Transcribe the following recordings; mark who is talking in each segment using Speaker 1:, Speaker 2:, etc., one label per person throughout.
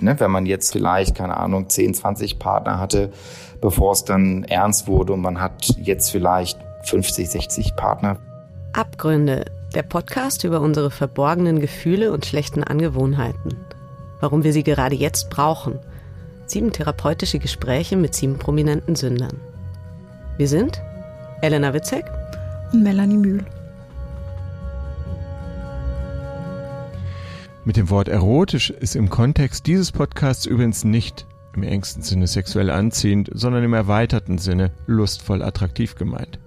Speaker 1: Ne, wenn man jetzt vielleicht, keine Ahnung, 10, 20 Partner hatte, bevor es dann ernst wurde und man hat jetzt vielleicht 50, 60 Partner.
Speaker 2: Abgründe, der Podcast über unsere verborgenen Gefühle und schlechten Angewohnheiten. Warum wir sie gerade jetzt brauchen. Sieben therapeutische Gespräche mit sieben prominenten Sündern. Wir sind Elena Witzek
Speaker 3: und Melanie Mühl.
Speaker 4: Mit dem Wort erotisch ist im Kontext dieses Podcasts übrigens nicht im engsten Sinne sexuell anziehend, sondern im erweiterten Sinne lustvoll attraktiv gemeint.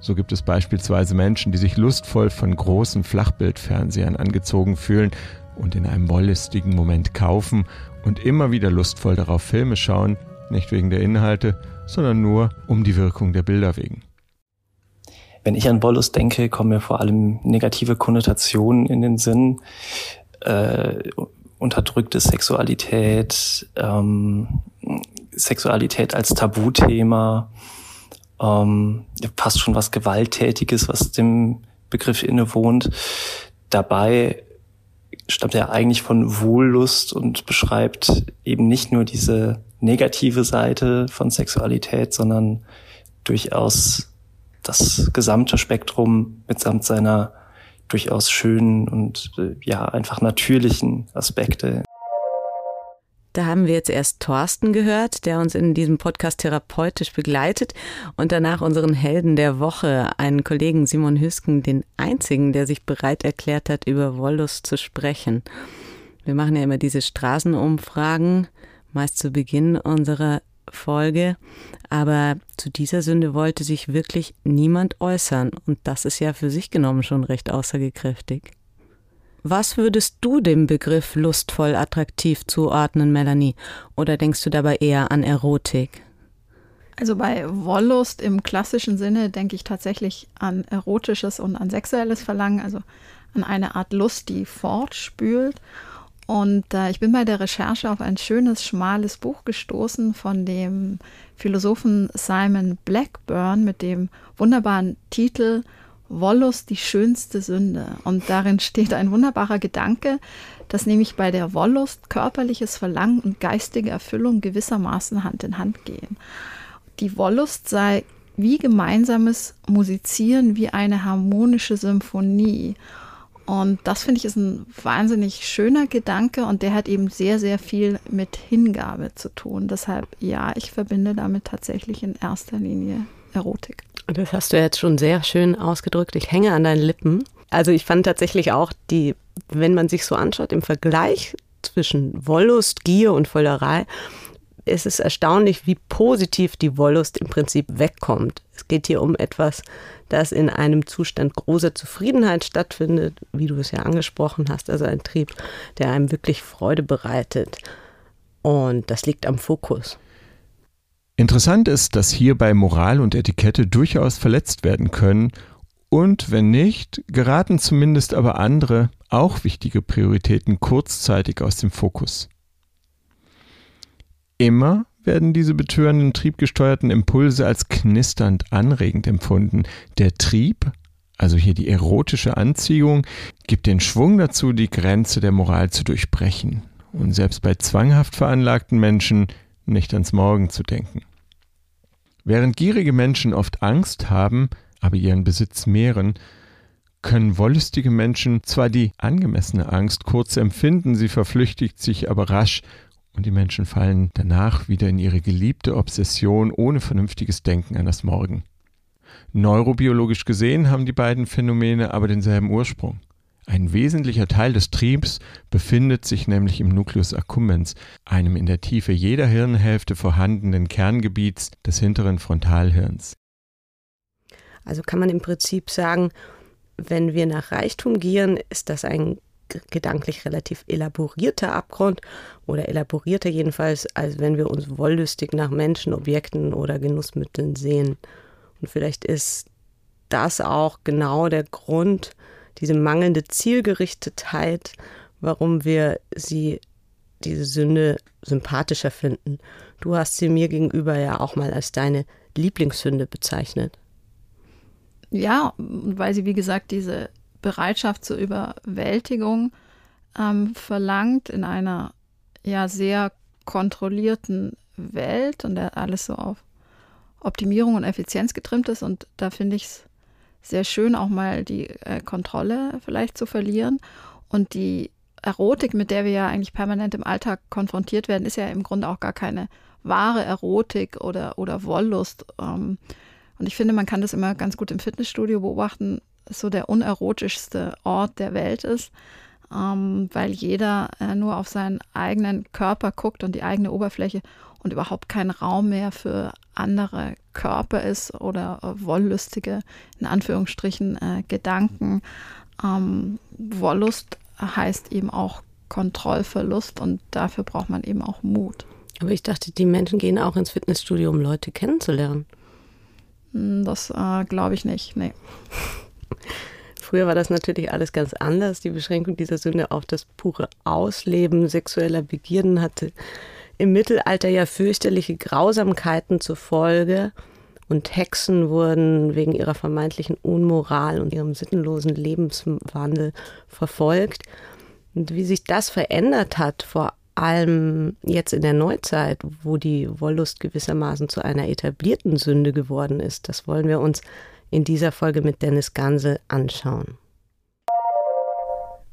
Speaker 4: So gibt es beispielsweise Menschen, die sich lustvoll von großen Flachbildfernsehern angezogen fühlen und in einem wollüstigen Moment kaufen und immer wieder lustvoll darauf Filme schauen, nicht wegen der Inhalte, sondern nur um die Wirkung der Bilder wegen.
Speaker 5: Wenn ich an Wollust denke, kommen mir vor allem negative Konnotationen in den Sinn äh, unterdrückte Sexualität, ähm, Sexualität als Tabuthema, ähm, fast schon was Gewalttätiges, was dem Begriff innewohnt. Dabei stammt er eigentlich von Wohllust und beschreibt eben nicht nur diese negative Seite von Sexualität, sondern durchaus das gesamte Spektrum mitsamt seiner durchaus schönen und äh, ja einfach natürlichen Aspekte.
Speaker 2: Da haben wir jetzt erst Thorsten gehört, der uns in diesem Podcast therapeutisch begleitet und danach unseren Helden der Woche, einen Kollegen Simon Hüsken, den einzigen, der sich bereit erklärt hat, über Wollust zu sprechen. Wir machen ja immer diese Straßenumfragen, meist zu Beginn unserer Folge. Aber zu dieser Sünde wollte sich wirklich niemand äußern. Und das ist ja für sich genommen schon recht aussagekräftig. Was würdest du dem Begriff lustvoll attraktiv zuordnen, Melanie? Oder denkst du dabei eher an Erotik?
Speaker 3: Also bei Wollust im klassischen Sinne denke ich tatsächlich an erotisches und an sexuelles Verlangen, also an eine Art Lust, die fortspült. Und äh, ich bin bei der Recherche auf ein schönes, schmales Buch gestoßen von dem Philosophen Simon Blackburn mit dem wunderbaren Titel Wollust die schönste Sünde. Und darin steht ein wunderbarer Gedanke, dass nämlich bei der Wollust körperliches Verlangen und geistige Erfüllung gewissermaßen Hand in Hand gehen. Die Wollust sei wie gemeinsames Musizieren, wie eine harmonische Symphonie. Und das finde ich ist ein wahnsinnig schöner Gedanke und der hat eben sehr, sehr viel mit Hingabe zu tun. Deshalb, ja, ich verbinde damit tatsächlich in erster Linie Erotik.
Speaker 2: Das hast du jetzt schon sehr schön ausgedrückt. Ich hänge an deinen Lippen. Also ich fand tatsächlich auch die, wenn man sich so anschaut, im Vergleich zwischen Wollust, Gier und Vollerei, ist es erstaunlich, wie positiv die Wollust im Prinzip wegkommt. Es geht hier um etwas, das in einem Zustand großer Zufriedenheit stattfindet, wie du es ja angesprochen hast, also ein Trieb, der einem wirklich Freude bereitet. Und das liegt am Fokus.
Speaker 4: Interessant ist, dass hierbei Moral und Etikette durchaus verletzt werden können und wenn nicht, geraten zumindest aber andere, auch wichtige Prioritäten kurzzeitig aus dem Fokus. Immer werden diese betörenden triebgesteuerten Impulse als knisternd anregend empfunden. Der Trieb, also hier die erotische Anziehung, gibt den Schwung dazu, die Grenze der Moral zu durchbrechen und selbst bei zwanghaft veranlagten Menschen nicht ans Morgen zu denken. Während gierige Menschen oft Angst haben, aber ihren Besitz mehren, können wollüstige Menschen zwar die angemessene Angst kurz empfinden, sie verflüchtigt sich aber rasch und die Menschen fallen danach wieder in ihre geliebte Obsession ohne vernünftiges Denken an das Morgen. Neurobiologisch gesehen haben die beiden Phänomene aber denselben Ursprung. Ein wesentlicher Teil des Triebs befindet sich nämlich im Nucleus accumbens, einem in der Tiefe jeder Hirnhälfte vorhandenen Kerngebiets des hinteren Frontalhirns.
Speaker 2: Also kann man im Prinzip sagen, wenn wir nach Reichtum gieren, ist das ein gedanklich relativ elaborierter Abgrund oder elaborierter jedenfalls, als wenn wir uns wollüstig nach Menschen, Objekten oder Genussmitteln sehen. Und vielleicht ist das auch genau der Grund, diese mangelnde Zielgerichtetheit, warum wir sie, diese Sünde, sympathischer finden. Du hast sie mir gegenüber ja auch mal als deine Lieblingssünde bezeichnet.
Speaker 3: Ja, weil sie, wie gesagt, diese Bereitschaft zur Überwältigung ähm, verlangt in einer ja sehr kontrollierten Welt und der alles so auf Optimierung und Effizienz getrimmt ist. Und da finde ich es sehr schön, auch mal die äh, Kontrolle vielleicht zu verlieren. Und die Erotik, mit der wir ja eigentlich permanent im Alltag konfrontiert werden, ist ja im Grunde auch gar keine wahre Erotik oder, oder Wollust. Ähm, und ich finde, man kann das immer ganz gut im Fitnessstudio beobachten, so der unerotischste Ort der Welt ist, ähm, weil jeder äh, nur auf seinen eigenen Körper guckt und die eigene Oberfläche und überhaupt kein Raum mehr für andere Körper ist oder äh, wollüstige, in Anführungsstrichen, äh, Gedanken. Ähm, Wollust heißt eben auch Kontrollverlust und dafür braucht man eben auch Mut.
Speaker 2: Aber ich dachte, die Menschen gehen auch ins Fitnessstudio, um Leute kennenzulernen.
Speaker 3: Hm, das äh, glaube ich nicht, nee.
Speaker 2: Früher war das natürlich alles ganz anders. Die Beschränkung dieser Sünde auf das pure Ausleben sexueller Begierden hatte im Mittelalter ja fürchterliche Grausamkeiten zur Folge und Hexen wurden wegen ihrer vermeintlichen Unmoral und ihrem sittenlosen Lebenswandel verfolgt. Und wie sich das verändert hat, vor allem jetzt in der Neuzeit, wo die Wollust gewissermaßen zu einer etablierten Sünde geworden ist, das wollen wir uns in dieser Folge mit Dennis Gansel anschauen.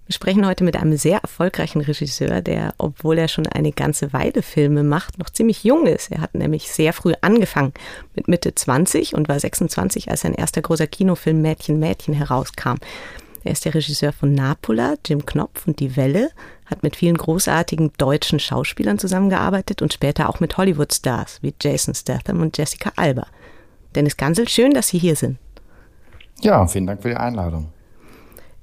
Speaker 2: Wir sprechen heute mit einem sehr erfolgreichen Regisseur, der, obwohl er schon eine ganze Weile Filme macht, noch ziemlich jung ist. Er hat nämlich sehr früh angefangen, mit Mitte 20 und war 26, als sein erster großer Kinofilm Mädchen, Mädchen herauskam. Er ist der Regisseur von Napola, Jim Knopf und Die Welle, hat mit vielen großartigen deutschen Schauspielern zusammengearbeitet und später auch mit Hollywood-Stars wie Jason Statham und Jessica Alba. Dennis Gansel, schön, dass Sie hier sind.
Speaker 1: Ja, vielen Dank für die Einladung.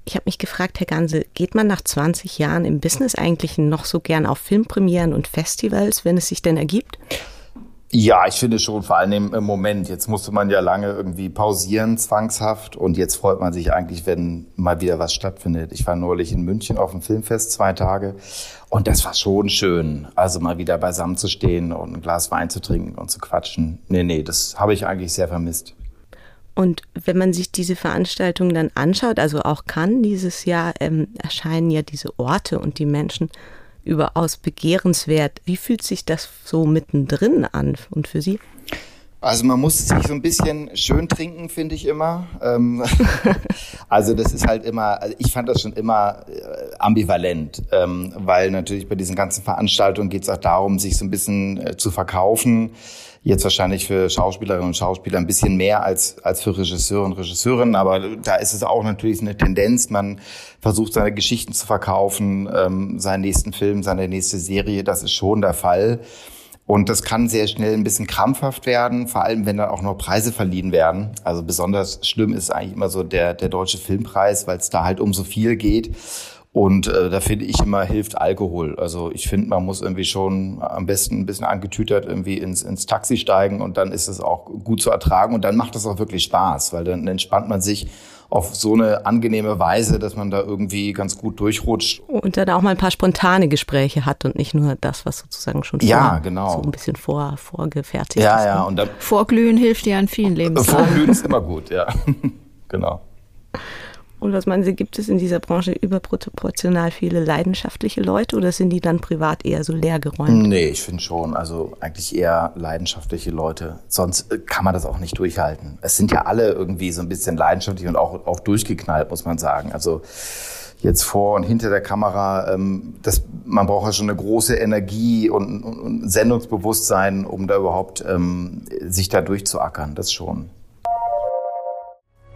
Speaker 2: Ich habe mich gefragt, Herr Gansel, geht man nach 20 Jahren im Business eigentlich noch so gern auf Filmpremieren und Festivals, wenn es sich denn ergibt?
Speaker 1: Ja, ich finde schon, vor allem im Moment. Jetzt musste man ja lange irgendwie pausieren, zwangshaft. Und jetzt freut man sich eigentlich, wenn mal wieder was stattfindet. Ich war neulich in München auf dem Filmfest zwei Tage. Und das war schon schön. Also mal wieder beisammen zu stehen und ein Glas Wein zu trinken und zu quatschen. Nee, nee, das habe ich eigentlich sehr vermisst.
Speaker 2: Und wenn man sich diese Veranstaltung dann anschaut, also auch kann dieses Jahr ähm, erscheinen ja diese Orte und die Menschen überaus begehrenswert. Wie fühlt sich das so mittendrin an und für Sie?
Speaker 1: Also man muss sich so ein bisschen schön trinken, finde ich immer. Ähm, also das ist halt immer, also ich fand das schon immer äh, ambivalent, ähm, weil natürlich bei diesen ganzen Veranstaltungen geht es auch darum, sich so ein bisschen äh, zu verkaufen Jetzt wahrscheinlich für Schauspielerinnen und Schauspieler ein bisschen mehr als, als für Regisseure und Regisseurinnen, aber da ist es auch natürlich eine Tendenz. Man versucht seine Geschichten zu verkaufen, ähm, seinen nächsten Film, seine nächste Serie, das ist schon der Fall. Und das kann sehr schnell ein bisschen krampfhaft werden, vor allem wenn dann auch noch Preise verliehen werden. Also besonders schlimm ist eigentlich immer so der, der deutsche Filmpreis, weil es da halt um so viel geht. Und äh, da finde ich immer hilft Alkohol. Also ich finde, man muss irgendwie schon am besten ein bisschen angetütert irgendwie ins, ins Taxi steigen und dann ist es auch gut zu ertragen und dann macht es auch wirklich Spaß, weil dann entspannt man sich auf so eine angenehme Weise, dass man da irgendwie ganz gut durchrutscht.
Speaker 2: Und dann auch mal ein paar spontane Gespräche hat und nicht nur das, was sozusagen schon vor,
Speaker 1: ja, genau.
Speaker 2: so ein bisschen vor, vorgefertigt
Speaker 3: ja,
Speaker 2: ist.
Speaker 3: Ja, ne? und dann, Vorglühen hilft ja an vielen Lebenslagen.
Speaker 1: Vorglühen ist immer gut, ja. genau.
Speaker 2: Und was meinen Sie, gibt es in dieser Branche überproportional viele leidenschaftliche Leute oder sind die dann privat eher so leergeräumt?
Speaker 1: Nee, ich finde schon. Also eigentlich eher leidenschaftliche Leute. Sonst äh, kann man das auch nicht durchhalten. Es sind ja alle irgendwie so ein bisschen leidenschaftlich und auch, auch durchgeknallt, muss man sagen. Also jetzt vor und hinter der Kamera, ähm, das, man braucht ja schon eine große Energie und, und, und Sendungsbewusstsein, um da überhaupt ähm, sich da durchzuackern. Das schon.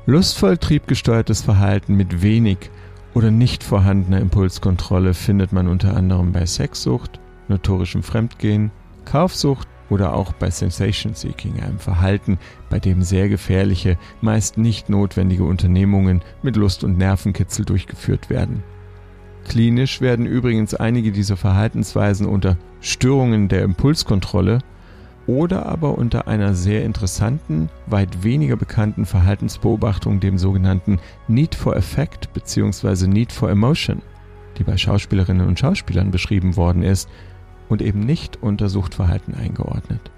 Speaker 4: Lustvoll triebgesteuertes Verhalten mit wenig oder nicht vorhandener Impulskontrolle findet man unter anderem bei Sexsucht, notorischem Fremdgehen, Kaufsucht oder auch bei Sensation Seeking, einem Verhalten, bei dem sehr gefährliche, meist nicht notwendige Unternehmungen mit Lust und Nervenkitzel durchgeführt werden. Klinisch werden übrigens einige dieser Verhaltensweisen unter Störungen der Impulskontrolle oder aber unter einer sehr interessanten, weit weniger bekannten Verhaltensbeobachtung, dem sogenannten Need for Effect bzw. Need for Emotion, die bei Schauspielerinnen und Schauspielern beschrieben worden ist und eben nicht unter Suchtverhalten eingeordnet.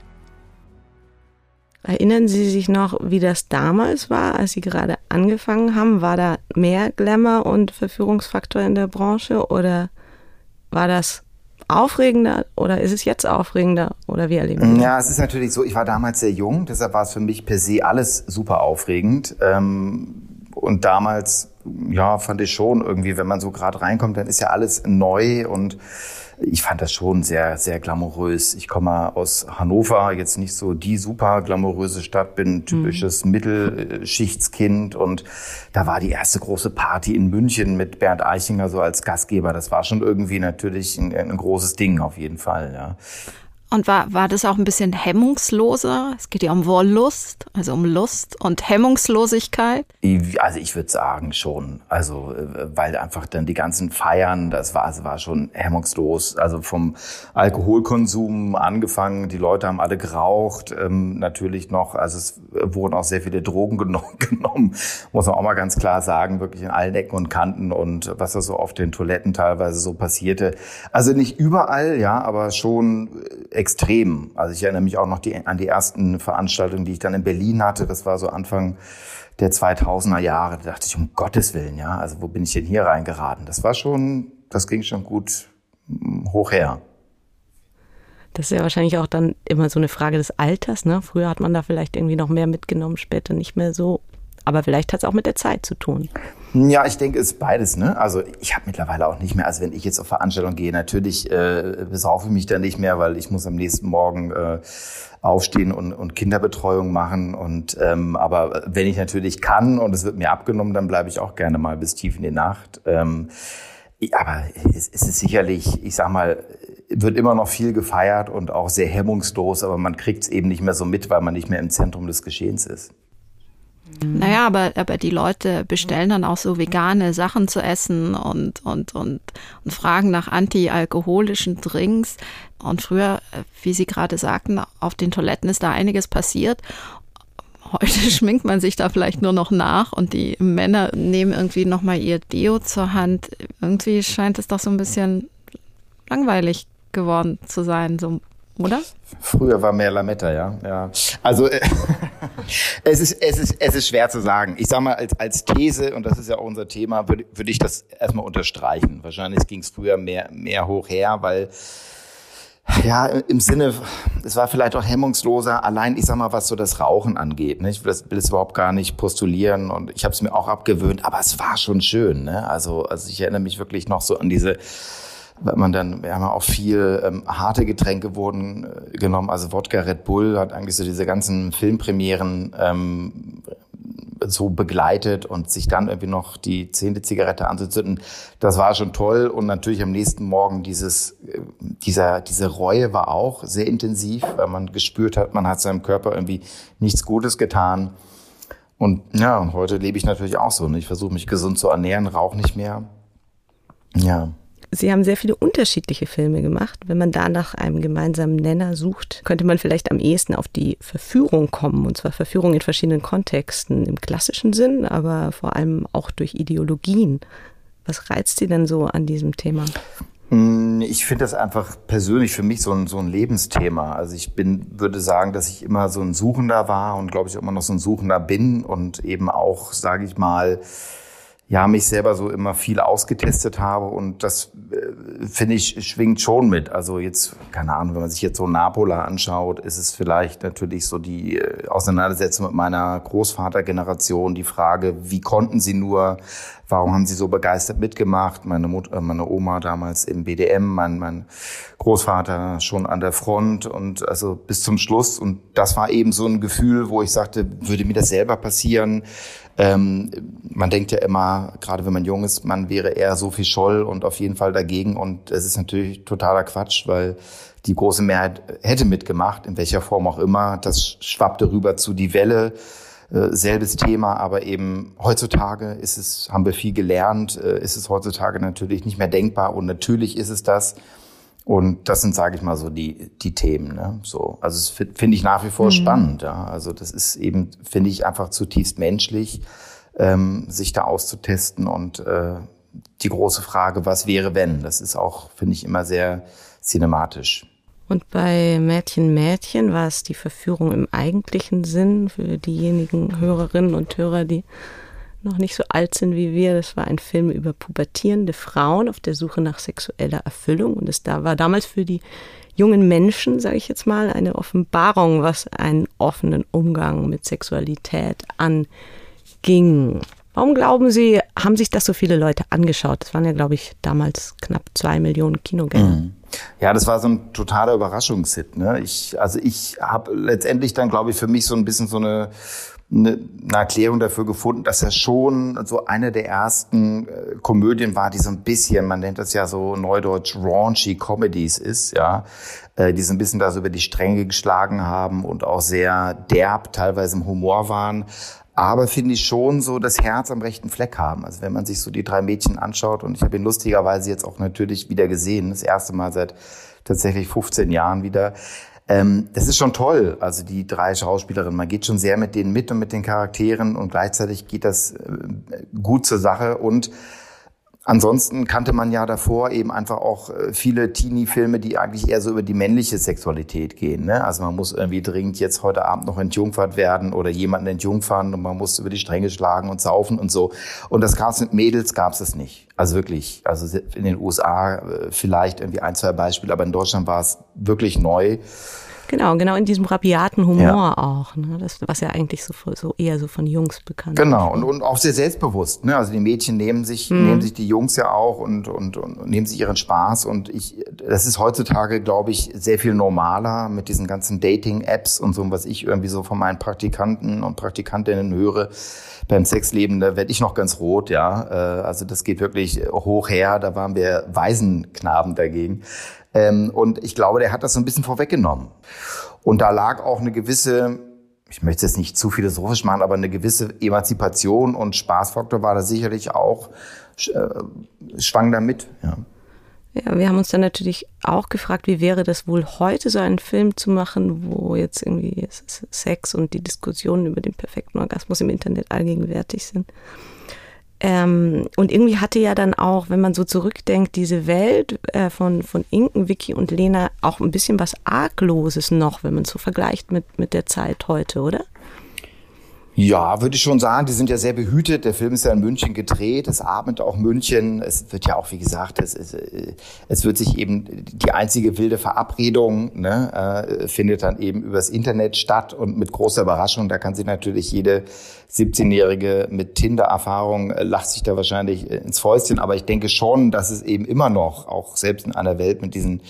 Speaker 2: Erinnern Sie sich noch, wie das damals war, als Sie gerade angefangen haben? War da mehr Glamour und Verführungsfaktor in der Branche oder war das aufregender oder ist es jetzt aufregender oder wie erleben
Speaker 1: Sie? Ja, es ist natürlich so, ich war damals sehr jung, deshalb war es für mich per se alles super aufregend. Ähm, und damals, ja, fand ich schon irgendwie, wenn man so gerade reinkommt, dann ist ja alles neu und ich fand das schon sehr, sehr glamourös. Ich komme aus Hannover, jetzt nicht so die super glamouröse Stadt, bin typisches mhm. Mittelschichtskind und da war die erste große Party in München mit Bernd Eichinger so als Gastgeber. Das war schon irgendwie natürlich ein, ein großes Ding auf jeden Fall, ja.
Speaker 3: Und war, war das auch ein bisschen hemmungsloser? Es geht ja um Wollust, also um Lust und Hemmungslosigkeit.
Speaker 1: Also ich würde sagen schon. Also äh, weil einfach dann die ganzen Feiern, das war, das war schon hemmungslos. Also vom Alkoholkonsum angefangen, die Leute haben alle geraucht, ähm, natürlich noch. Also es wurden auch sehr viele Drogen genommen, muss man auch mal ganz klar sagen, wirklich in allen Ecken und Kanten und was da so auf den Toiletten teilweise so passierte. Also nicht überall, ja, aber schon äh, extrem. Also ich erinnere mich auch noch die, an die ersten Veranstaltungen, die ich dann in Berlin hatte. Das war so Anfang der 2000er Jahre. Da dachte ich, um Gottes Willen, ja, also wo bin ich denn hier reingeraten? Das war schon, das ging schon gut hm, hoch her.
Speaker 2: Das ist ja wahrscheinlich auch dann immer so eine Frage des Alters. Ne? Früher hat man da vielleicht irgendwie noch mehr mitgenommen, später nicht mehr so. Aber vielleicht hat es auch mit der Zeit zu tun.
Speaker 1: Ja, ich denke, es ist beides. Ne? Also ich habe mittlerweile auch nicht mehr, also wenn ich jetzt auf Veranstaltungen gehe, natürlich äh, besaufe ich mich da nicht mehr, weil ich muss am nächsten Morgen äh, aufstehen und, und Kinderbetreuung machen. Und ähm, aber wenn ich natürlich kann und es wird mir abgenommen, dann bleibe ich auch gerne mal bis tief in die Nacht. Ähm, aber es, es ist sicherlich, ich sag mal, wird immer noch viel gefeiert und auch sehr hemmungslos, aber man kriegt es eben nicht mehr so mit, weil man nicht mehr im Zentrum des Geschehens ist.
Speaker 3: Naja, aber, aber die Leute bestellen dann auch so vegane Sachen zu essen und, und, und, und fragen nach antialkoholischen Drinks. Und früher, wie Sie gerade sagten, auf den Toiletten ist da einiges passiert. Heute schminkt man sich da vielleicht nur noch nach und die Männer nehmen irgendwie nochmal ihr Deo zur Hand. Irgendwie scheint es doch so ein bisschen langweilig geworden zu sein, so oder?
Speaker 1: Früher war mehr Lametta, ja. ja. Also äh, es, ist, es, ist, es ist schwer zu sagen. Ich sage mal, als, als These, und das ist ja auch unser Thema, würde würd ich das erstmal unterstreichen. Wahrscheinlich ging es früher mehr, mehr hoch her, weil ja, im Sinne, es war vielleicht auch hemmungsloser, allein, ich sag mal, was so das Rauchen angeht. Ne? Ich will das, will das überhaupt gar nicht postulieren und ich habe es mir auch abgewöhnt, aber es war schon schön. Ne? Also, also ich erinnere mich wirklich noch so an diese weil man dann, wir haben auch viel ähm, harte Getränke wurden äh, genommen, also Wodka Red Bull hat eigentlich so diese ganzen Filmpremieren ähm, so begleitet und sich dann irgendwie noch die zehnte Zigarette anzuzünden, das war schon toll und natürlich am nächsten Morgen dieses, äh, dieser, diese Reue war auch sehr intensiv, weil man gespürt hat, man hat seinem Körper irgendwie nichts Gutes getan. Und ja, heute lebe ich natürlich auch so. Ne? Ich versuche mich gesund zu ernähren, rauche nicht mehr. Ja.
Speaker 2: Sie haben sehr viele unterschiedliche Filme gemacht. Wenn man da nach einem gemeinsamen Nenner sucht, könnte man vielleicht am ehesten auf die Verführung kommen. Und zwar Verführung in verschiedenen Kontexten, im klassischen Sinn, aber vor allem auch durch Ideologien. Was reizt Sie denn so an diesem Thema?
Speaker 1: Hm, ich finde das einfach persönlich für mich so ein, so ein Lebensthema. Also ich bin, würde sagen, dass ich immer so ein Suchender war und glaube ich immer noch so ein Suchender bin und eben auch, sage ich mal, ja, mich selber so immer viel ausgetestet habe und das äh, finde ich schwingt schon mit. Also jetzt, keine Ahnung, wenn man sich jetzt so Napola anschaut, ist es vielleicht natürlich so die äh, Auseinandersetzung mit meiner Großvatergeneration, die Frage, wie konnten sie nur, warum haben sie so begeistert mitgemacht? Meine Mutter, äh, meine Oma damals im BDM, mein, mein Großvater schon an der Front und also bis zum Schluss. Und das war eben so ein Gefühl, wo ich sagte, würde mir das selber passieren? Ähm, man denkt ja immer, gerade wenn man jung ist, man wäre eher Sophie Scholl und auf jeden Fall dagegen. Und es ist natürlich totaler Quatsch, weil die große Mehrheit hätte mitgemacht, in welcher Form auch immer. Das schwappte rüber zu die Welle. Äh, selbes Thema, aber eben heutzutage ist es, haben wir viel gelernt, äh, ist es heutzutage natürlich nicht mehr denkbar und natürlich ist es das. Und das sind, sage ich mal, so die, die Themen. Ne? So, also es finde ich nach wie vor mhm. spannend. Ja? Also das ist eben, finde ich, einfach zutiefst menschlich, ähm, sich da auszutesten und äh, die große Frage, was wäre, wenn? Das ist auch, finde ich, immer sehr cinematisch.
Speaker 2: Und bei Mädchen Mädchen war es die Verführung im eigentlichen Sinn für diejenigen Hörerinnen und Hörer, die noch nicht so alt sind wie wir. Das war ein Film über pubertierende Frauen auf der Suche nach sexueller Erfüllung. Und es da war damals für die jungen Menschen, sage ich jetzt mal, eine Offenbarung, was einen offenen Umgang mit Sexualität anging. Warum glauben Sie, haben sich das so viele Leute angeschaut? Das waren ja, glaube ich, damals knapp zwei Millionen Kinogänger. Mhm.
Speaker 1: Ja, das war so ein totaler Überraschungshit. Ne? Ich, also ich habe letztendlich dann, glaube ich, für mich so ein bisschen so eine eine, eine Erklärung dafür gefunden, dass er schon so eine der ersten äh, Komödien war, die so ein bisschen, man nennt das ja so neudeutsch raunchy Comedies ist, ja, äh, die so ein bisschen da so über die Stränge geschlagen haben und auch sehr derb teilweise im Humor waren. Aber finde ich schon so das Herz am rechten Fleck haben. Also wenn man sich so die drei Mädchen anschaut und ich habe ihn lustigerweise jetzt auch natürlich wieder gesehen, das erste Mal seit tatsächlich 15 Jahren wieder ähm, das ist schon toll, also die drei Schauspielerinnen. Man geht schon sehr mit denen mit und mit den Charakteren und gleichzeitig geht das äh, gut zur Sache und Ansonsten kannte man ja davor eben einfach auch äh, viele Teenie-Filme, die eigentlich eher so über die männliche Sexualität gehen. Ne? Also man muss irgendwie dringend jetzt heute Abend noch entjungfert werden oder jemanden entjungfern und man muss über die Stränge schlagen und saufen und so. Und das gab's mit Mädels gab's es nicht. Also wirklich. Also in den USA äh, vielleicht irgendwie ein, zwei Beispiele, aber in Deutschland war es wirklich neu.
Speaker 2: Genau, genau in diesem rabiaten Humor ja. auch, ne? das, was ja eigentlich so, so eher so von Jungs bekannt
Speaker 1: genau. ist. Genau, und, und auch sehr selbstbewusst. Ne? Also die Mädchen nehmen sich, mhm. nehmen sich die Jungs ja auch und, und, und nehmen sich ihren Spaß. Und ich, das ist heutzutage, glaube ich, sehr viel normaler mit diesen ganzen Dating-Apps und so, was ich irgendwie so von meinen Praktikanten und Praktikantinnen höre beim Sexleben, da werde ich noch ganz rot, ja. Äh, also das geht wirklich hoch her, da waren wir Waisenknaben dagegen. Ähm, und ich glaube, der hat das so ein bisschen vorweggenommen. Und da lag auch eine gewisse, ich möchte es nicht zu philosophisch machen, aber eine gewisse Emanzipation und Spaßfaktor war da sicherlich auch, äh, schwang da mit. Ja.
Speaker 2: Ja, wir haben uns dann natürlich auch gefragt, wie wäre das wohl heute, so einen Film zu machen, wo jetzt irgendwie Sex und die Diskussionen über den perfekten Orgasmus im Internet allgegenwärtig sind. Ähm, und irgendwie hatte ja dann auch, wenn man so zurückdenkt, diese Welt äh, von, von Inken, Vicky und Lena auch ein bisschen was Argloses noch, wenn man es so vergleicht mit, mit der Zeit heute, oder?
Speaker 1: Ja, würde ich schon sagen, die sind ja sehr behütet. Der Film ist ja in München gedreht, es atmet auch München. Es wird ja auch, wie gesagt, es, es, es wird sich eben die einzige wilde Verabredung ne, äh, findet dann eben übers Internet statt und mit großer Überraschung, da kann sich natürlich jede 17-Jährige mit Tinder-Erfahrung äh, lacht sich da wahrscheinlich ins Fäustchen. Aber ich denke schon, dass es eben immer noch, auch selbst in einer Welt mit diesen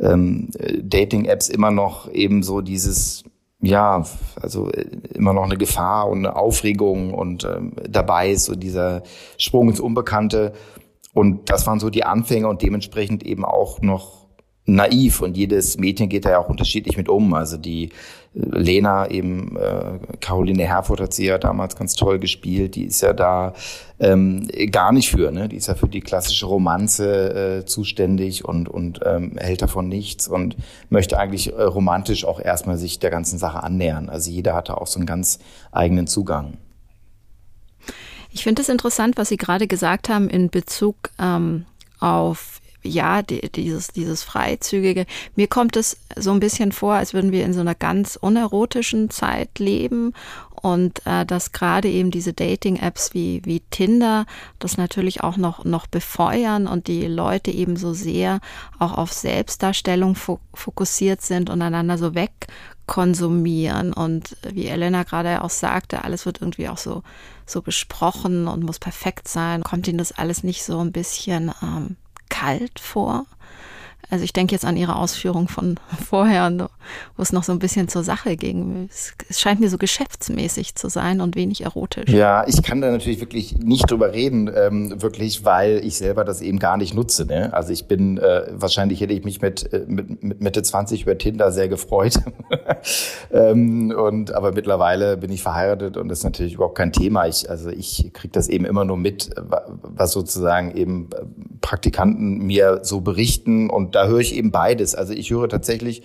Speaker 1: ähm, Dating-Apps immer noch eben so dieses ja, also äh, immer noch eine Gefahr und eine Aufregung und ähm, dabei ist so dieser Sprung ins Unbekannte. Und das waren so die Anfänge und dementsprechend eben auch noch naiv und jedes Mädchen geht da ja auch unterschiedlich mit um. Also die äh, Lena eben, äh, Caroline Herfurth hat sie ja damals ganz toll gespielt, die ist ja da ähm, gar nicht für, ne? Die ist ja für die klassische Romanze äh, zuständig und, und ähm, hält davon nichts und möchte eigentlich äh, romantisch auch erstmal sich der ganzen Sache annähern. Also jeder hatte auch so einen ganz eigenen Zugang.
Speaker 3: Ich finde es interessant, was Sie gerade gesagt haben in Bezug ähm, auf ja, die, dieses, dieses Freizügige. Mir kommt es so ein bisschen vor, als würden wir in so einer ganz unerotischen Zeit leben und äh, dass gerade eben diese Dating-Apps wie, wie Tinder das natürlich auch noch, noch befeuern und die Leute eben so sehr auch auf Selbstdarstellung fo fokussiert sind und einander so wegkonsumieren. Und wie Elena gerade auch sagte, alles wird irgendwie auch so, so besprochen und muss perfekt sein. Kommt Ihnen das alles nicht so ein bisschen ähm, kalt vor. Also ich denke jetzt an Ihre Ausführung von vorher, wo es noch so ein bisschen zur Sache ging. Es scheint mir so geschäftsmäßig zu sein und wenig erotisch.
Speaker 1: Ja, ich kann da natürlich wirklich nicht drüber reden, ähm, wirklich, weil ich selber das eben gar nicht nutze. Ne? Also ich bin, äh, wahrscheinlich hätte ich mich mit, äh, mit, mit Mitte 20 über Tinder sehr gefreut. ähm, und aber mittlerweile bin ich verheiratet und das ist natürlich überhaupt kein Thema. Ich, also ich kriege das eben immer nur mit, was sozusagen eben Praktikanten mir so berichten und da höre ich eben beides. Also ich höre tatsächlich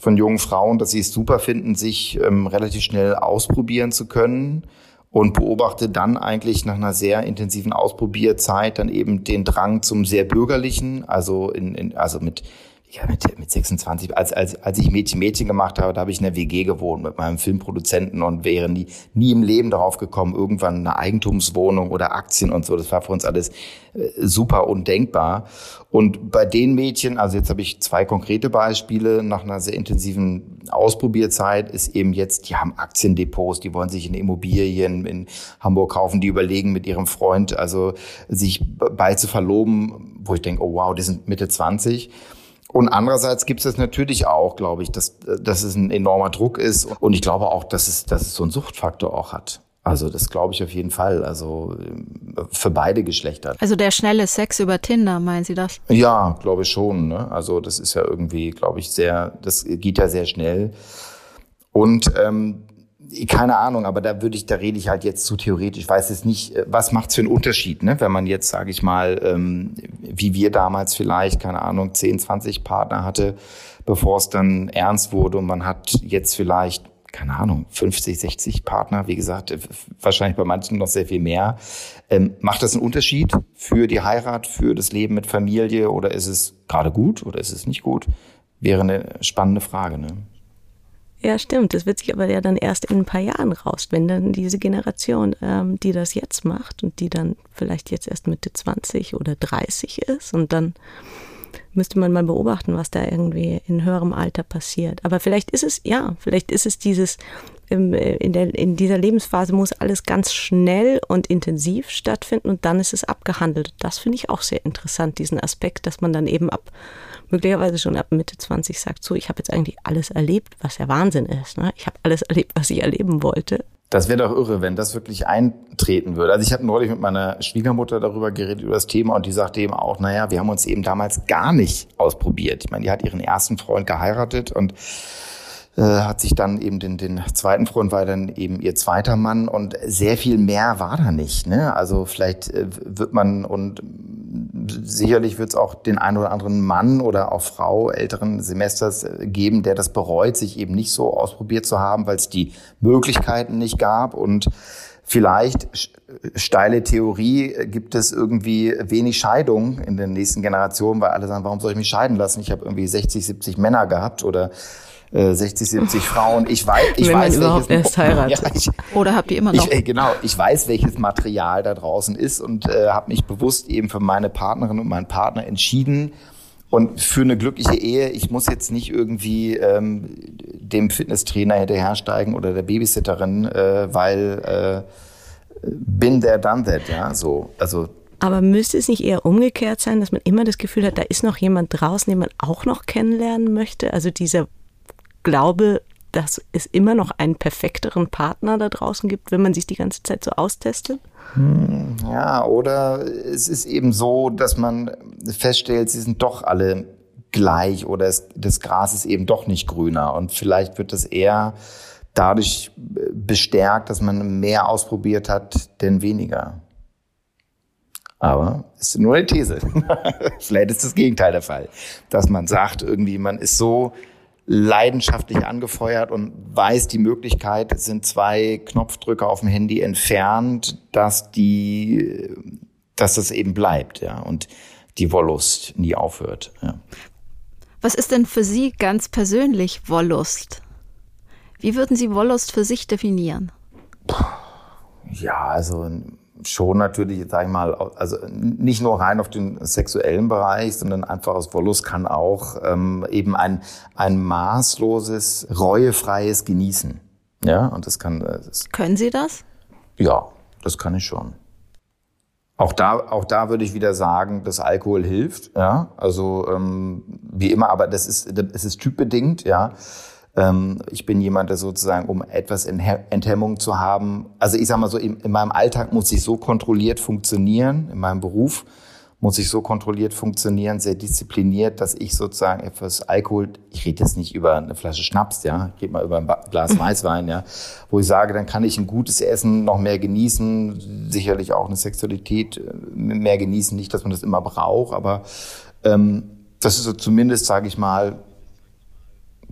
Speaker 1: von jungen Frauen, dass sie es super finden, sich ähm, relativ schnell ausprobieren zu können und beobachte dann eigentlich nach einer sehr intensiven Ausprobierzeit dann eben den Drang zum sehr bürgerlichen, also in, in also mit ja, mit, mit 26, als, als, als ich Mädchen Mädchen gemacht habe, da habe ich in der WG gewohnt mit meinem Filmproduzenten und wäre nie, nie im Leben darauf gekommen, irgendwann eine Eigentumswohnung oder Aktien und so. Das war für uns alles äh, super undenkbar. Und bei den Mädchen, also jetzt habe ich zwei konkrete Beispiele, nach einer sehr intensiven Ausprobierzeit ist eben jetzt, die haben Aktiendepots, die wollen sich in Immobilien in Hamburg kaufen, die überlegen mit ihrem Freund, also sich bald zu verloben, wo ich denke, oh wow, die sind Mitte 20 und andererseits gibt es natürlich auch, glaube ich, dass, dass es ein enormer Druck ist. Und ich glaube auch, dass es, dass es so einen Suchtfaktor auch hat. Also das glaube ich auf jeden Fall. Also für beide Geschlechter.
Speaker 3: Also der schnelle Sex über Tinder, meinen Sie das?
Speaker 1: Ja, glaube ich schon. Ne? Also das ist ja irgendwie, glaube ich, sehr, das geht ja sehr schnell. Und ähm, keine Ahnung, aber da würde ich, da rede ich halt jetzt zu theoretisch. Ich weiß jetzt nicht, äh, was macht's für einen Unterschied, ne? Wenn man jetzt, sage ich mal, ähm, wie wir damals vielleicht, keine Ahnung, 10, 20 Partner hatte, bevor es dann ernst wurde und man hat jetzt vielleicht, keine Ahnung, 50, 60 Partner, wie gesagt, äh, wahrscheinlich bei manchen noch sehr viel mehr. Ähm, macht das einen Unterschied für die Heirat, für das Leben mit Familie oder ist es gerade gut oder ist es nicht gut? Wäre eine spannende Frage, ne?
Speaker 2: Ja, stimmt. Das wird sich aber ja dann erst in ein paar Jahren raus, wenn dann diese Generation, ähm, die das jetzt macht und die dann vielleicht jetzt erst Mitte 20 oder 30 ist und dann müsste man mal beobachten, was da irgendwie in höherem Alter passiert. Aber vielleicht ist es, ja, vielleicht ist es dieses, ähm, in, der, in dieser Lebensphase muss alles ganz schnell und intensiv stattfinden und dann ist es abgehandelt. Das finde ich auch sehr interessant, diesen Aspekt, dass man dann eben ab möglicherweise schon ab Mitte 20 sagt, so, ich habe jetzt eigentlich alles erlebt, was ja Wahnsinn ist. Ne? Ich habe alles erlebt, was ich erleben wollte.
Speaker 1: Das wäre doch irre, wenn das wirklich eintreten würde. Also ich habe neulich mit meiner Schwiegermutter darüber geredet, über das Thema, und die sagte eben auch, naja, wir haben uns eben damals gar nicht ausprobiert. Ich meine, die hat ihren ersten Freund geheiratet und äh, hat sich dann eben den, den zweiten Freund war dann eben ihr zweiter Mann und sehr viel mehr war da nicht. Ne? Also vielleicht äh, wird man und sicherlich wird es auch den einen oder anderen Mann oder auch Frau älteren Semesters äh, geben, der das bereut, sich eben nicht so ausprobiert zu haben, weil es die Möglichkeiten nicht gab und Vielleicht, steile Theorie, gibt es irgendwie wenig Scheidungen in den nächsten Generationen, weil alle sagen, warum soll ich mich scheiden lassen? Ich habe irgendwie 60, 70 Männer gehabt oder 60, äh, 70 Frauen. Ich weiß, ich
Speaker 2: Wenn
Speaker 1: weiß,
Speaker 2: man überhaupt
Speaker 1: welches,
Speaker 2: erst heiratet.
Speaker 3: Ja, ich, Oder habt ihr immer noch?
Speaker 1: Ich, äh, genau, ich weiß, welches Material da draußen ist und äh, habe mich bewusst eben für meine Partnerin und meinen Partner entschieden. Und für eine glückliche Ehe, ich muss jetzt nicht irgendwie ähm, dem Fitnesstrainer hinterhersteigen oder der Babysitterin, äh, weil äh, bin there, done that, ja, so. Also
Speaker 2: aber müsste es nicht eher umgekehrt sein, dass man immer das Gefühl hat, da ist noch jemand draußen, den man auch noch kennenlernen möchte? Also dieser glaube, dass es immer noch einen perfekteren Partner da draußen gibt, wenn man sich die ganze Zeit so austestet?
Speaker 1: Hm, ja, oder es ist eben so, dass man feststellt, sie sind doch alle gleich oder es, das Gras ist eben doch nicht grüner und vielleicht wird das eher dadurch bestärkt, dass man mehr ausprobiert hat, denn weniger. Aber ist nur eine These. vielleicht ist das Gegenteil der Fall, dass man sagt, irgendwie man ist so leidenschaftlich angefeuert und weiß, die Möglichkeit sind zwei Knopfdrücke auf dem Handy entfernt, dass die, dass das eben bleibt, ja, und die Wollust nie aufhört. Ja.
Speaker 3: Was ist denn für Sie ganz persönlich Wollust? Wie würden Sie Wollust für sich definieren?
Speaker 1: Ja, also schon natürlich, sag ich mal, also nicht nur rein auf den sexuellen Bereich, sondern einfach aus Wollust kann auch ähm, eben ein, ein maßloses, reuefreies Genießen. Ja, und das kann. Äh, das,
Speaker 3: Können Sie das?
Speaker 1: Ja, das kann ich schon. Auch da, auch da würde ich wieder sagen, dass Alkohol hilft. Ja, also ähm, wie immer, aber das ist, das ist typbedingt. Ja, ich bin jemand, der sozusagen, um etwas Enthemmung zu haben, also ich sag mal so, in, in meinem Alltag muss ich so kontrolliert funktionieren, in meinem Beruf muss ich so kontrolliert funktionieren, sehr diszipliniert, dass ich sozusagen etwas Alkohol, ich rede jetzt nicht über eine Flasche Schnaps, ja, ich rede mal über ein Glas Weißwein, ja, wo ich sage, dann kann ich ein gutes Essen noch mehr genießen, sicherlich auch eine Sexualität äh, mehr genießen, nicht, dass man das immer braucht, aber ähm, das ist so zumindest, sage ich mal,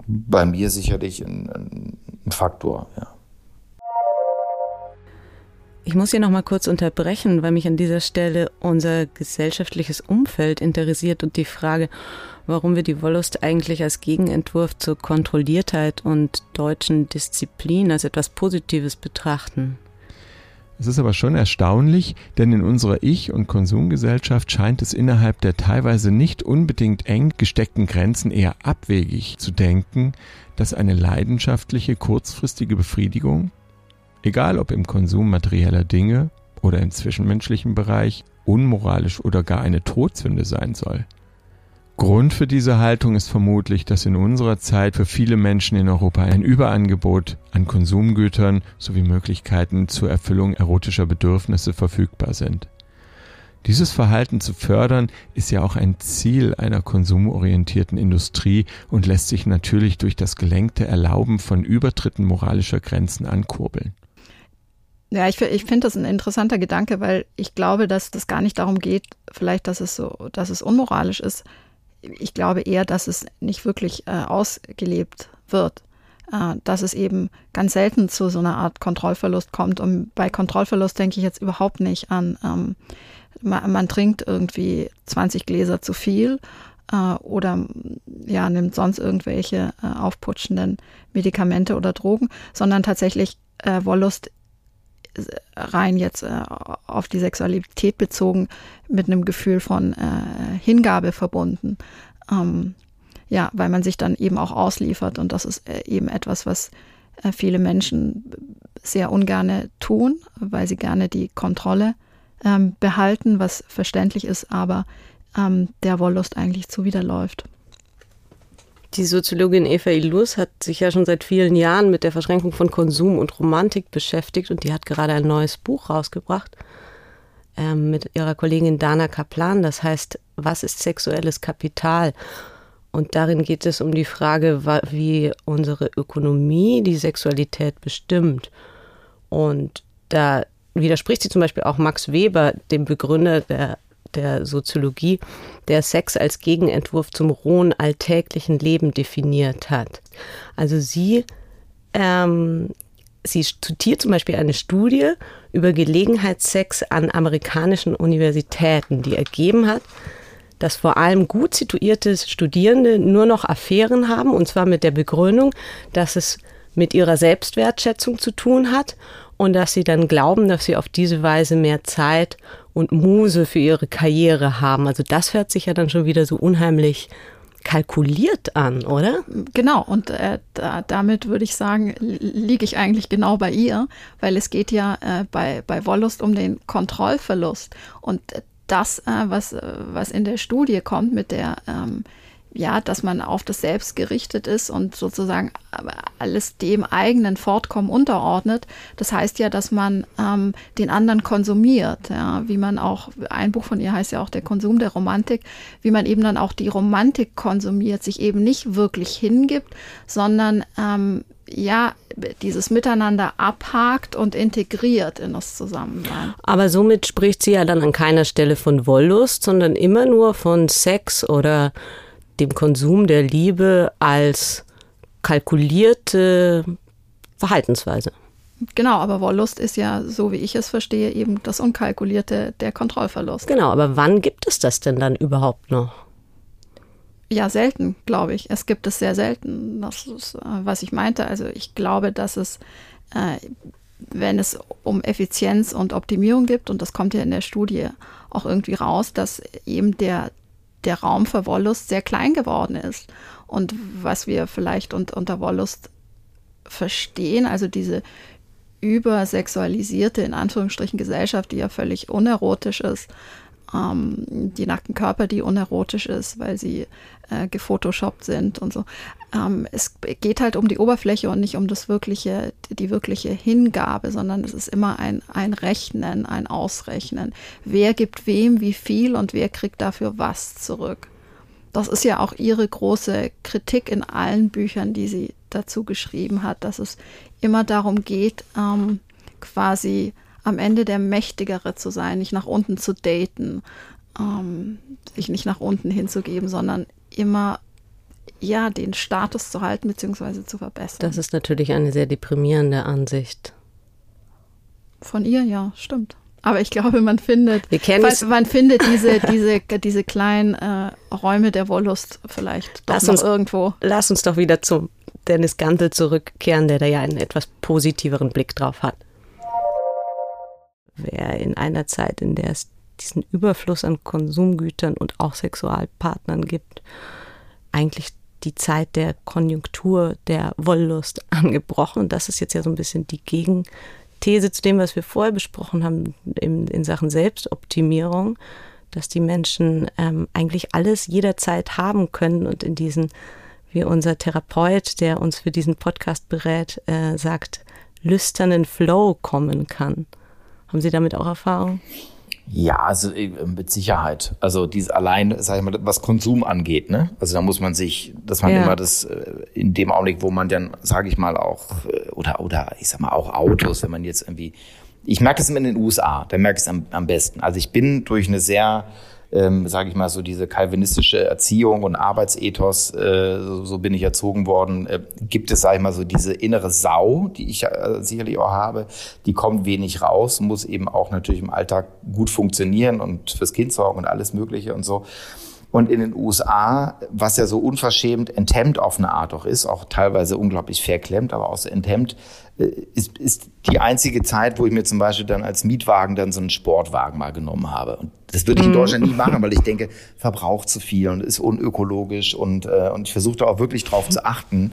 Speaker 1: bei mir sicherlich ein, ein Faktor, ja.
Speaker 2: Ich muss hier noch mal kurz unterbrechen, weil mich an dieser Stelle unser gesellschaftliches Umfeld interessiert und die Frage, warum wir die Wollust eigentlich als Gegenentwurf zur Kontrolliertheit und deutschen Disziplin als etwas Positives betrachten.
Speaker 4: Es ist aber schon erstaunlich, denn in unserer Ich- und Konsumgesellschaft scheint es innerhalb der teilweise nicht unbedingt eng gesteckten Grenzen eher abwegig zu denken, dass eine leidenschaftliche kurzfristige Befriedigung egal ob im Konsum materieller Dinge oder im zwischenmenschlichen Bereich, unmoralisch oder gar eine Todsünde sein soll. Grund für diese Haltung ist vermutlich, dass in unserer Zeit für viele Menschen in Europa ein Überangebot an Konsumgütern sowie Möglichkeiten zur Erfüllung erotischer Bedürfnisse verfügbar sind. Dieses Verhalten zu fördern, ist ja auch ein Ziel einer konsumorientierten Industrie und lässt sich natürlich durch das gelenkte Erlauben von Übertritten moralischer Grenzen ankurbeln.
Speaker 3: Ja, ich, ich finde das ein interessanter Gedanke, weil ich glaube, dass das gar nicht darum geht, vielleicht, dass es so, dass es unmoralisch ist. Ich glaube eher, dass es nicht wirklich äh, ausgelebt wird. Äh, dass es eben ganz selten zu so einer Art Kontrollverlust kommt. Und bei Kontrollverlust denke ich jetzt überhaupt nicht an, ähm, man, man, trinkt irgendwie 20 Gläser zu viel äh, oder ja, nimmt sonst irgendwelche äh, aufputschenden Medikamente oder Drogen, sondern tatsächlich äh, Wollust rein jetzt äh, auf die Sexualität bezogen mit einem Gefühl von äh, Hingabe verbunden. Ähm, ja, weil man sich dann eben auch ausliefert und das ist äh, eben etwas, was äh, viele Menschen sehr ungerne tun, weil sie gerne die Kontrolle ähm, behalten, was verständlich ist, aber ähm, der Wollust eigentlich zuwiderläuft.
Speaker 2: Die Soziologin Eva Ilus hat sich ja schon seit vielen Jahren mit der Verschränkung von Konsum und Romantik beschäftigt und die hat gerade ein neues Buch rausgebracht äh, mit ihrer Kollegin Dana Kaplan. Das heißt, was ist sexuelles Kapital? Und darin geht es um die Frage, wie unsere Ökonomie die Sexualität bestimmt. Und da widerspricht sie zum Beispiel auch Max Weber, dem Begründer der der Soziologie, der Sex als Gegenentwurf zum rohen alltäglichen Leben definiert hat. Also sie, ähm, sie zitiert zum Beispiel eine Studie über Gelegenheitssex an amerikanischen Universitäten, die ergeben hat, dass vor allem gut situierte Studierende nur noch Affären haben, und zwar mit der Begründung, dass es mit ihrer Selbstwertschätzung zu tun hat und dass sie dann glauben, dass sie auf diese Weise mehr Zeit und Muse für ihre Karriere haben. Also das hört sich ja dann schon wieder so unheimlich kalkuliert an, oder?
Speaker 3: Genau, und äh, da, damit würde ich sagen, liege ich eigentlich genau bei ihr, weil es geht ja äh, bei, bei Wollust um den Kontrollverlust. Und das, äh, was, was in der Studie kommt mit der ähm, ja, dass man auf das Selbst gerichtet ist und sozusagen alles dem eigenen Fortkommen unterordnet. Das heißt ja, dass man ähm, den anderen konsumiert, ja, wie man auch, ein Buch von ihr heißt ja auch der Konsum der Romantik, wie man eben dann auch die Romantik konsumiert, sich eben nicht wirklich hingibt, sondern ähm, ja, dieses Miteinander abhakt und integriert in das Zusammensein.
Speaker 2: Aber somit spricht sie ja dann an keiner Stelle von Wollust, sondern immer nur von Sex oder dem Konsum der Liebe als kalkulierte Verhaltensweise.
Speaker 3: Genau, aber Wollust ist ja, so wie ich es verstehe, eben das Unkalkulierte, der Kontrollverlust.
Speaker 2: Genau, aber wann gibt es das denn dann überhaupt noch?
Speaker 3: Ja, selten, glaube ich. Es gibt es sehr selten. Das ist, äh, was ich meinte. Also ich glaube, dass es, äh, wenn es um Effizienz und Optimierung gibt, und das kommt ja in der Studie auch irgendwie raus, dass eben der der Raum für Wollust sehr klein geworden ist. Und was wir vielleicht unter Wollust verstehen, also diese übersexualisierte, in Anführungsstrichen, Gesellschaft, die ja völlig unerotisch ist, ähm, die nackten Körper, die unerotisch ist, weil sie äh, gefotoshoppt sind und so. Ähm, es geht halt um die Oberfläche und nicht um das wirkliche, die wirkliche Hingabe, sondern es ist immer ein, ein Rechnen, ein Ausrechnen. Wer gibt wem wie viel und wer kriegt dafür was zurück? Das ist ja auch ihre große Kritik in allen Büchern, die sie dazu geschrieben hat, dass es immer darum geht, ähm, quasi am Ende der Mächtigere zu sein, nicht nach unten zu daten, ähm, sich nicht nach unten hinzugeben, sondern immer ja den Status zu halten bzw. zu verbessern.
Speaker 2: Das ist natürlich eine sehr deprimierende Ansicht.
Speaker 3: Von ihr, ja, stimmt. Aber ich glaube, man findet, man, findet diese, diese, diese kleinen äh, Räume der Wollust vielleicht doch
Speaker 2: Lass
Speaker 3: noch
Speaker 2: uns-
Speaker 3: irgendwo.
Speaker 2: Lass uns doch wieder zum Dennis Gantel zurückkehren, der da ja einen etwas positiveren Blick drauf hat. Wer in einer Zeit, in der es diesen Überfluss an Konsumgütern und auch Sexualpartnern gibt, eigentlich die Zeit der Konjunktur, der Wollust angebrochen. Und das ist jetzt ja so ein bisschen die Gegenthese zu dem, was wir vorher besprochen haben in, in Sachen Selbstoptimierung, dass die Menschen ähm, eigentlich alles jederzeit haben können und in diesen, wie unser Therapeut, der uns für diesen Podcast berät, äh, sagt, lüsternen Flow kommen kann. Haben Sie damit auch Erfahrung?
Speaker 1: Ja, also äh, mit Sicherheit. Also dies allein, sag ich mal, was Konsum angeht, ne? Also da muss man sich, dass man
Speaker 2: Ja.
Speaker 1: immer das äh, in dem Augenblick, wo man dann, sage ich mal, auch äh, oder oder ich sag mal auch Autos, wenn man jetzt irgendwie, ich merke das immer in den USA, da merke ich es am, am besten. Also ich bin durch eine sehr ähm, sage ich mal, so diese kalvinistische Erziehung und Arbeitsethos, äh, so, so bin ich erzogen worden, äh, gibt es, sage ich mal, so diese innere Sau, die ich äh, sicherlich auch habe, die kommt wenig raus, muss eben auch natürlich im Alltag gut funktionieren und fürs Kind sorgen und alles Mögliche und so. Und in den USA, was ja so unverschämt enthemmt auf eine Art auch ist, auch teilweise unglaublich verklemmt, aber auch so enthemmt, äh, ist, ist die einzige Zeit, wo ich mir zum Beispiel dann als Mietwagen dann so einen Sportwagen mal genommen habe. Und das würde ich in Deutschland nie machen, weil ich denke, verbraucht zu viel und ist unökologisch und, äh, und ich versuche da auch wirklich drauf zu achten.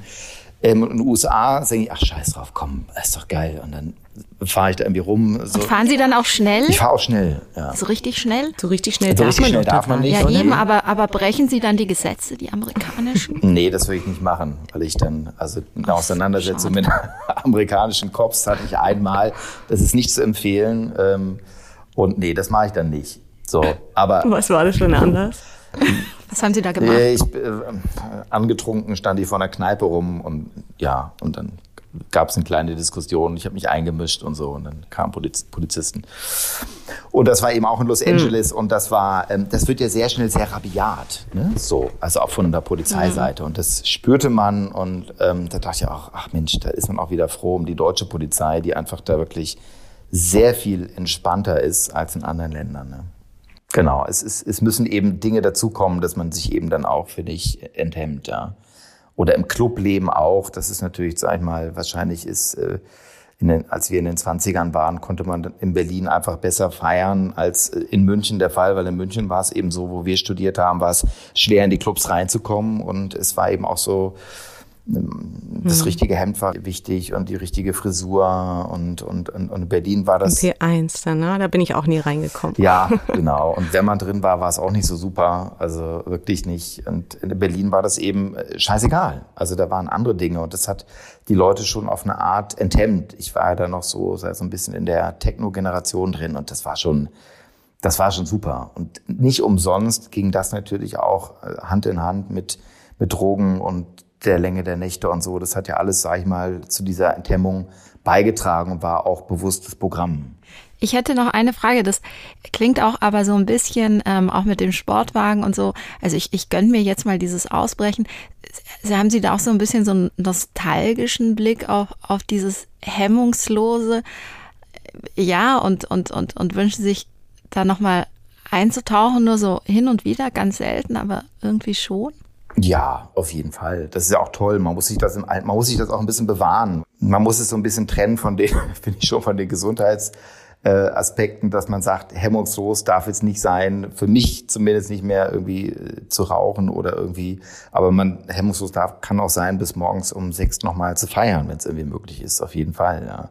Speaker 1: Ähm, und in den USA denke ich, ach scheiß drauf, komm, ist doch geil. Und dann fahre ich da irgendwie rum. So.
Speaker 3: Und fahren Sie dann auch schnell?
Speaker 1: Ich fahre auch schnell, ja.
Speaker 3: So richtig schnell?
Speaker 2: So richtig schnell
Speaker 1: So
Speaker 2: darf
Speaker 1: richtig
Speaker 2: man
Speaker 1: schnell darf man nicht,
Speaker 3: Ja, eben, aber, aber brechen Sie dann die Gesetze, die amerikanischen?
Speaker 1: Nee, das würde ich nicht machen, weil ich dann, also eine Auseinandersetzung mit amerikanischen Cops hatte ich einmal. Das ist nicht zu empfehlen. Ähm, und nee, das mache ich dann nicht. So, aber
Speaker 2: Was war das für ein Anlass?
Speaker 3: Was haben Sie da gemacht?
Speaker 1: ich, äh, angetrunken stand ich vor einer Kneipe rum und ja, und dann gab es eine kleine Diskussion. Ich habe mich eingemischt und so und dann kamen Poliz Polizisten. Und das war eben auch in Los Angeles und das war, ähm, das wird ja sehr schnell sehr rabiat, ne? so, also auch von der Polizeiseite und das spürte man und ähm, da dachte ich auch, ach Mensch, da ist man auch wieder froh um die deutsche Polizei, die einfach da wirklich sehr viel entspannter ist als in anderen Ländern. Ne? Genau, es, ist, es müssen eben Dinge dazukommen, dass man sich eben dann auch, finde ich, enthemmt, ja. Oder im Clubleben auch, das ist natürlich, sag ich mal, wahrscheinlich ist, äh, in den, als wir in den 20ern waren, konnte man in Berlin einfach besser feiern als äh, in München der Fall, weil in München war es eben so, wo wir studiert haben, war es schwer in die Clubs reinzukommen. Und es war eben auch so, das richtige Hemd war wichtig und die richtige Frisur und, und, und, und in Berlin war das
Speaker 2: P1 dann, ne? Da bin ich auch nie reingekommen.
Speaker 1: ja, genau. Und wenn man drin war, war es auch nicht so super. Also wirklich nicht. Und in Berlin war das eben äh, scheißegal. Also da waren andere Dinge und das hat die Leute schon auf eine Art enthemmt. Ich war ja da noch so, so ein bisschen in der Techno-Generation drin und das war schon, das war schon super. Und nicht umsonst ging das natürlich auch äh, Hand in Hand mit, mit Drogen und der Länge der Nächte und so. Das hat ja alles, sag ich mal, zu dieser Enthemmung beigetragen und war auch bewusstes Programm.
Speaker 3: Ich hätte noch eine Frage, das klingt auch aber so ein bisschen ähm, auch mit dem Sportwagen und so. Also ich, ich gönne mir jetzt mal dieses Ausbrechen. Sie haben Sie da auch so ein bisschen so einen nostalgischen Blick auf, auf dieses hemmungslose, ja, und, und, und, und wünschen sich da nochmal einzutauchen, nur so hin und wieder, ganz selten, aber irgendwie schon?
Speaker 1: Ja, auf jeden Fall. Das ist ja auch toll. Man muss sich das im, Al- man muss sich das auch ein bisschen bewahren. Man muss es so ein bisschen trennen von den, finde ich schon, von den Gesundheits, äh, dass man sagt, hemmungslos darf es nicht sein, für mich zumindest nicht mehr irgendwie äh, zu rauchen oder irgendwie, aber man hemmungslos darf, kann auch sein, bis morgens um sechs nochmal zu feiern, wenn es irgendwie möglich ist, auf jeden Fall, ja.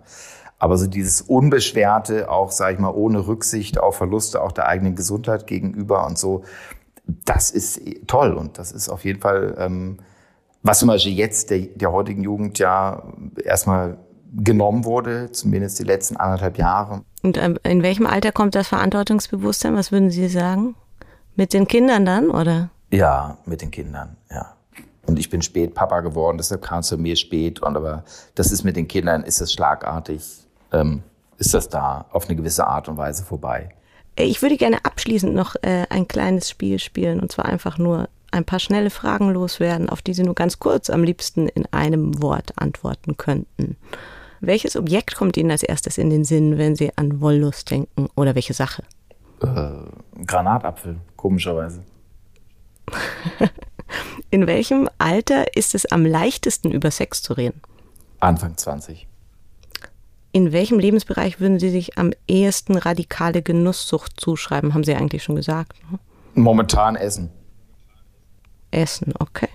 Speaker 1: Aber so dieses Unbeschwerte, auch, sage ich mal, ohne Rücksicht auf Verluste auch der eigenen Gesundheit gegenüber und so, das ist toll und das ist auf jeden Fall, ähm, was zum Beispiel jetzt der, der heutigen Jugend ja erstmal genommen wurde, zumindest die letzten anderthalb Jahre.
Speaker 2: Und ähm, in welchem Alter kommt das Verantwortungsbewusstsein? Was würden Sie sagen? Mit den Kindern dann, oder?
Speaker 1: Ja, mit den Kindern, ja. Und ich bin spät Papa geworden, deshalb kam es zu mir spät. Und aber das ist mit den Kindern, ist es schlagartig, ähm, ist das da auf eine gewisse Art und Weise vorbei.
Speaker 2: Ich würde gerne abschließend noch äh, ein kleines Spiel spielen und zwar einfach nur ein paar schnelle Fragen loswerden, auf die Sie nur ganz kurz am liebsten in einem Wort antworten könnten. Welches Objekt kommt Ihnen als erstes in den Sinn, wenn Sie an Wollust denken? Oder welche Sache?
Speaker 1: Äh, Granatapfel, komischerweise.
Speaker 2: in welchem Alter ist es am leichtesten, über Sex zu reden?
Speaker 1: Anfang 20.
Speaker 2: In welchem Lebensbereich würden Sie sich am ehesten radikale Genusssucht zuschreiben? Haben Sie eigentlich schon gesagt. Ne?
Speaker 1: Momentan Essen.
Speaker 2: Essen, okay.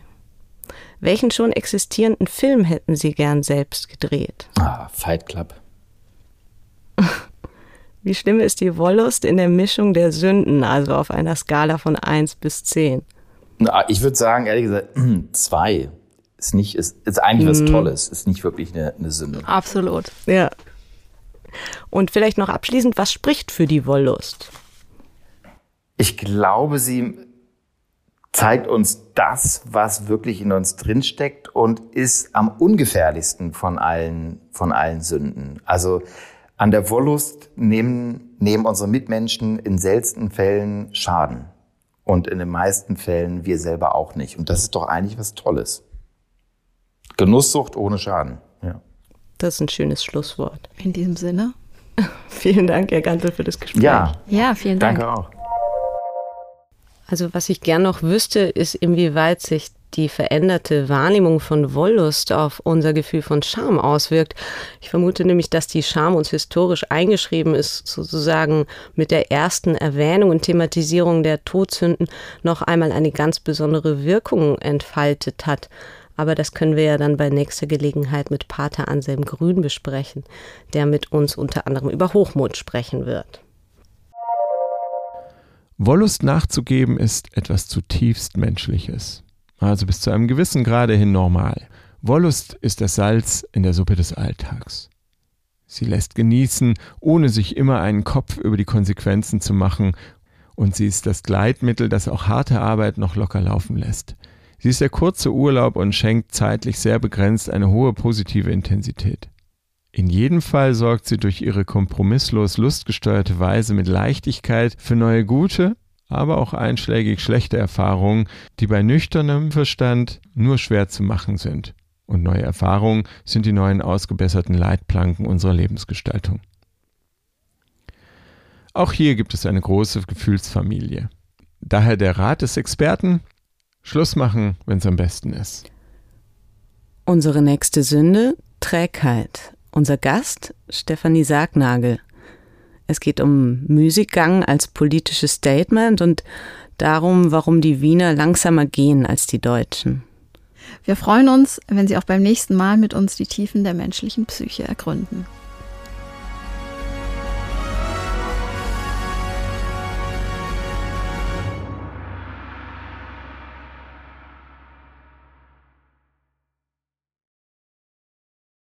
Speaker 2: Welchen schon existierenden Film hätten Sie gern selbst gedreht?
Speaker 1: Ah, Fight Club.
Speaker 2: Wie schlimm ist die Wollust in der Mischung der Sünden, also auf einer Skala von 1 bis 10?
Speaker 1: Na, ich würde sagen, ehrlich gesagt, zwei. Ist nicht, ist, ist eigentlich was mhm. Tolles, ist nicht wirklich eine, eine Sünde.
Speaker 3: Absolut.
Speaker 2: Ja. Und vielleicht noch abschließend, was spricht für die Wollust?
Speaker 1: Ich glaube, sie zeigt uns das, was wirklich in uns drinsteckt und ist am ungefährlichsten von allen, von allen Sünden. Also an der Wollust nehmen, nehmen unsere Mitmenschen in seltensten Fällen Schaden. Und in den meisten Fällen wir selber auch nicht. Und das ist doch eigentlich was Tolles. Genusssucht ohne Schaden.
Speaker 2: Das ist ein schönes Schlusswort.
Speaker 3: In diesem Sinne.
Speaker 2: vielen Dank, Herr Gantel, für das Gespräch.
Speaker 1: Ja,
Speaker 3: ja vielen Dank.
Speaker 1: Danke auch.
Speaker 2: Also was ich gern noch wüsste, ist, inwieweit sich die veränderte Wahrnehmung von Wollust auf unser Gefühl von Scham auswirkt. Ich vermute nämlich, dass die Scham uns historisch eingeschrieben ist, sozusagen mit der ersten Erwähnung und Thematisierung der Todsünden noch einmal eine ganz besondere Wirkung entfaltet hat. Aber das können wir ja dann bei nächster Gelegenheit mit Pater Anselm Grün besprechen, der mit uns unter anderem über Hochmut sprechen wird.
Speaker 4: Wollust nachzugeben ist etwas zutiefst Menschliches, also bis zu einem gewissen Grade hin normal. Wollust ist das Salz in der Suppe des Alltags. Sie lässt genießen, ohne sich immer einen Kopf über die Konsequenzen zu machen, und sie ist das Gleitmittel, das auch harte Arbeit noch locker laufen lässt. Sie ist der kurze Urlaub und schenkt zeitlich sehr begrenzt eine hohe positive Intensität. In jedem Fall sorgt sie durch ihre kompromisslos lustgesteuerte Weise mit Leichtigkeit für neue gute, aber auch einschlägig schlechte Erfahrungen, die bei nüchternem Verstand nur schwer zu machen sind. Und neue Erfahrungen sind die neuen ausgebesserten Leitplanken unserer Lebensgestaltung. Auch hier gibt es eine große Gefühlsfamilie. Daher der Rat des Experten, Schluss machen, wenn es am besten ist.
Speaker 2: Unsere nächste Sünde, Trägheit. Unser Gast Stefanie Sargnagel. Es geht um Müßiggang als politisches Statement und darum, warum die Wiener langsamer gehen als die Deutschen.
Speaker 3: Wir freuen uns, wenn Sie auch beim nächsten Mal mit uns die Tiefen der menschlichen Psyche ergründen.